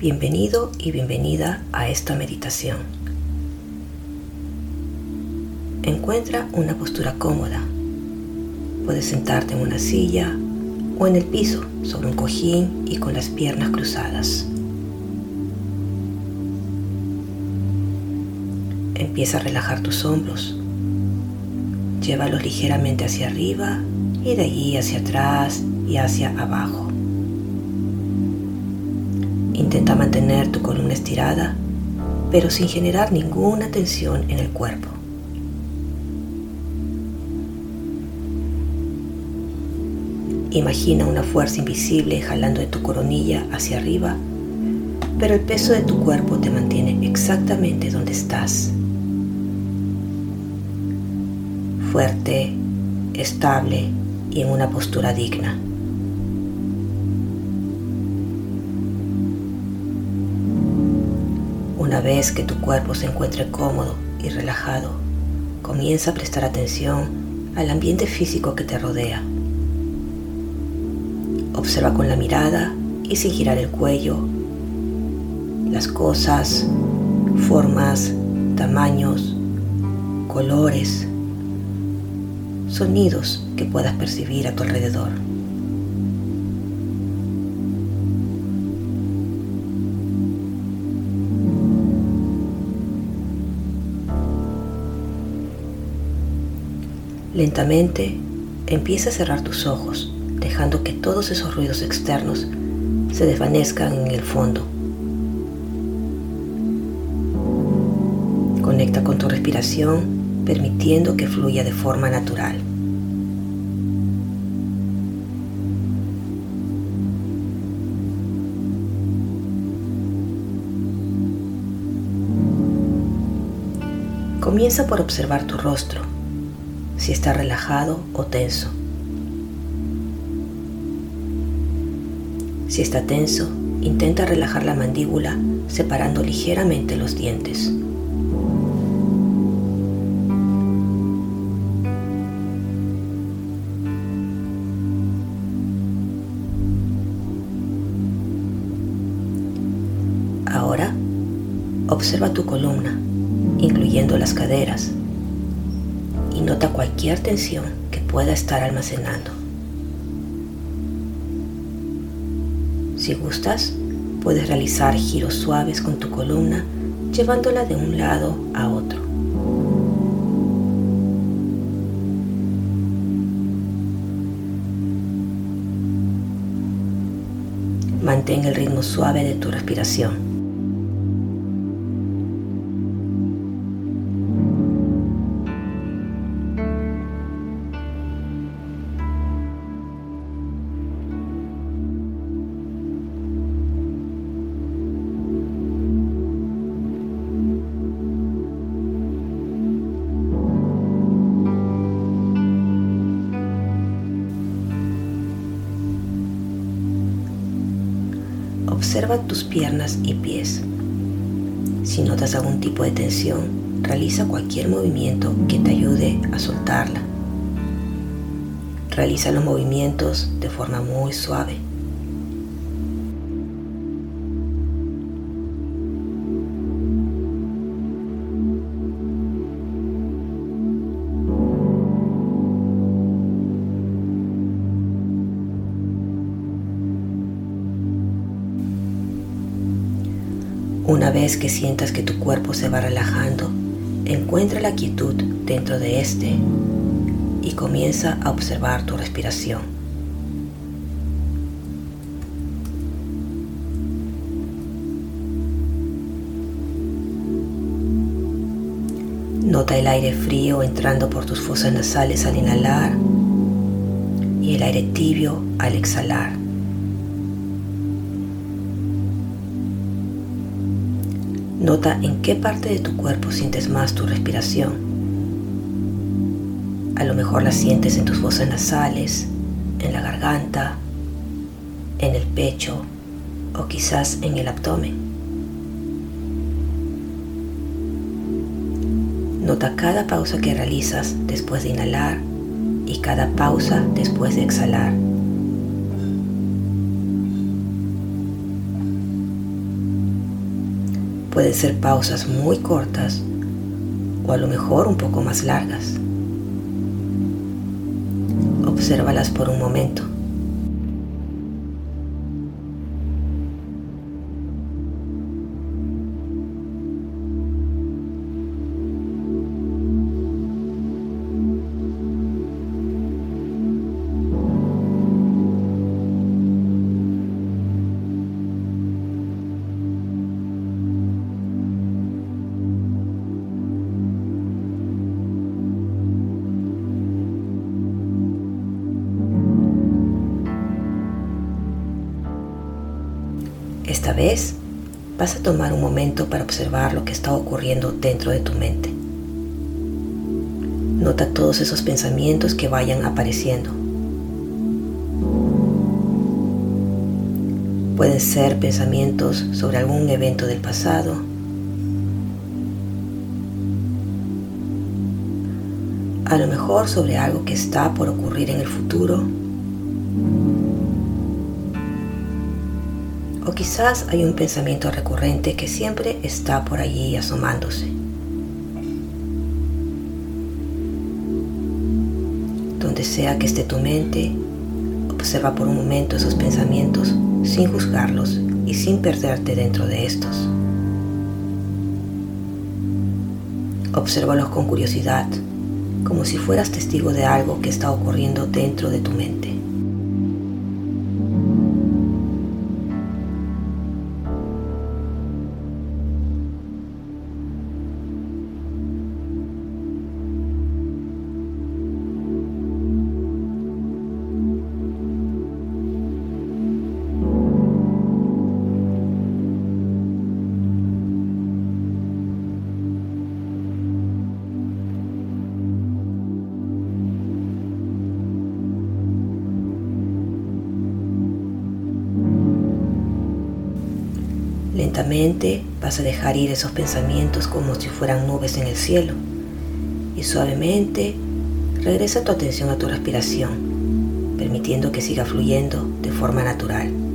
Bienvenido y bienvenida a esta meditación. Encuentra una postura cómoda. Puedes sentarte en una silla o en el piso sobre un cojín y con las piernas cruzadas. Empieza a relajar tus hombros. Llévalos ligeramente hacia arriba y de allí hacia atrás y hacia abajo. Mantener tu columna estirada, pero sin generar ninguna tensión en el cuerpo. Imagina una fuerza invisible jalando de tu coronilla hacia arriba, pero el peso de tu cuerpo te mantiene exactamente donde estás. Fuerte, estable y en una postura digna. Una vez que tu cuerpo se encuentre cómodo y relajado, comienza a prestar atención al ambiente físico que te rodea. Observa con la mirada y sin girar el cuello las cosas, formas, tamaños, colores, sonidos que puedas percibir a tu alrededor. Lentamente empieza a cerrar tus ojos, dejando que todos esos ruidos externos se desvanezcan en el fondo. Conecta con tu respiración, permitiendo que fluya de forma natural. Comienza por observar tu rostro si está relajado o tenso. Si está tenso, intenta relajar la mandíbula separando ligeramente los dientes. Ahora, observa tu columna, incluyendo las caderas, y nota cualquier tensión que pueda estar almacenando. Si gustas, puedes realizar giros suaves con tu columna llevándola de un lado a otro. Mantén el ritmo suave de tu respiración. Observa tus piernas y pies. Si notas algún tipo de tensión, realiza cualquier movimiento que te ayude a soltarla. Realiza los movimientos de forma muy suave. Una vez que sientas que tu cuerpo se va relajando, encuentra la quietud dentro de este y comienza a observar tu respiración. Nota el aire frío entrando por tus fosas nasales al inhalar y el aire tibio al exhalar. Nota en qué parte de tu cuerpo sientes más tu respiración. A lo mejor la sientes en tus fosas nasales, en la garganta, en el pecho o quizás en el abdomen. Nota cada pausa que realizas después de inhalar y cada pausa después de exhalar. Pueden ser pausas muy cortas o a lo mejor un poco más largas. Obsérvalas por un momento. Esta vez vas a tomar un momento para observar lo que está ocurriendo dentro de tu mente. Nota todos esos pensamientos que vayan apareciendo. Pueden ser pensamientos sobre algún evento del pasado, a lo mejor sobre algo que está por ocurrir en el futuro O quizás hay un pensamiento recurrente que siempre está por allí asomándose. Donde sea que esté tu mente, observa por un momento esos pensamientos sin juzgarlos y sin perderte dentro de estos. Obsérvalos con curiosidad, como si fueras testigo de algo que está ocurriendo dentro de tu mente. Lentamente vas a dejar ir esos pensamientos como si fueran nubes en el cielo y suavemente regresa tu atención a tu respiración, permitiendo que siga fluyendo de forma natural.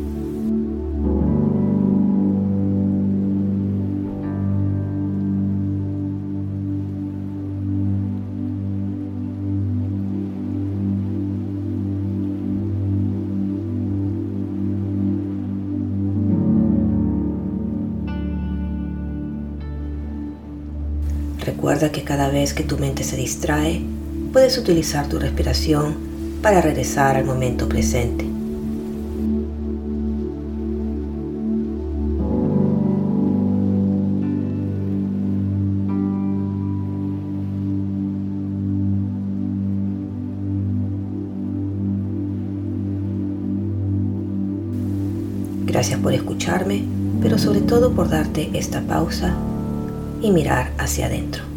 Recuerda que cada vez que tu mente se distrae, puedes utilizar tu respiración para regresar al momento presente. Gracias por escucharme, pero sobre todo por darte esta pausa y mirar hacia adentro.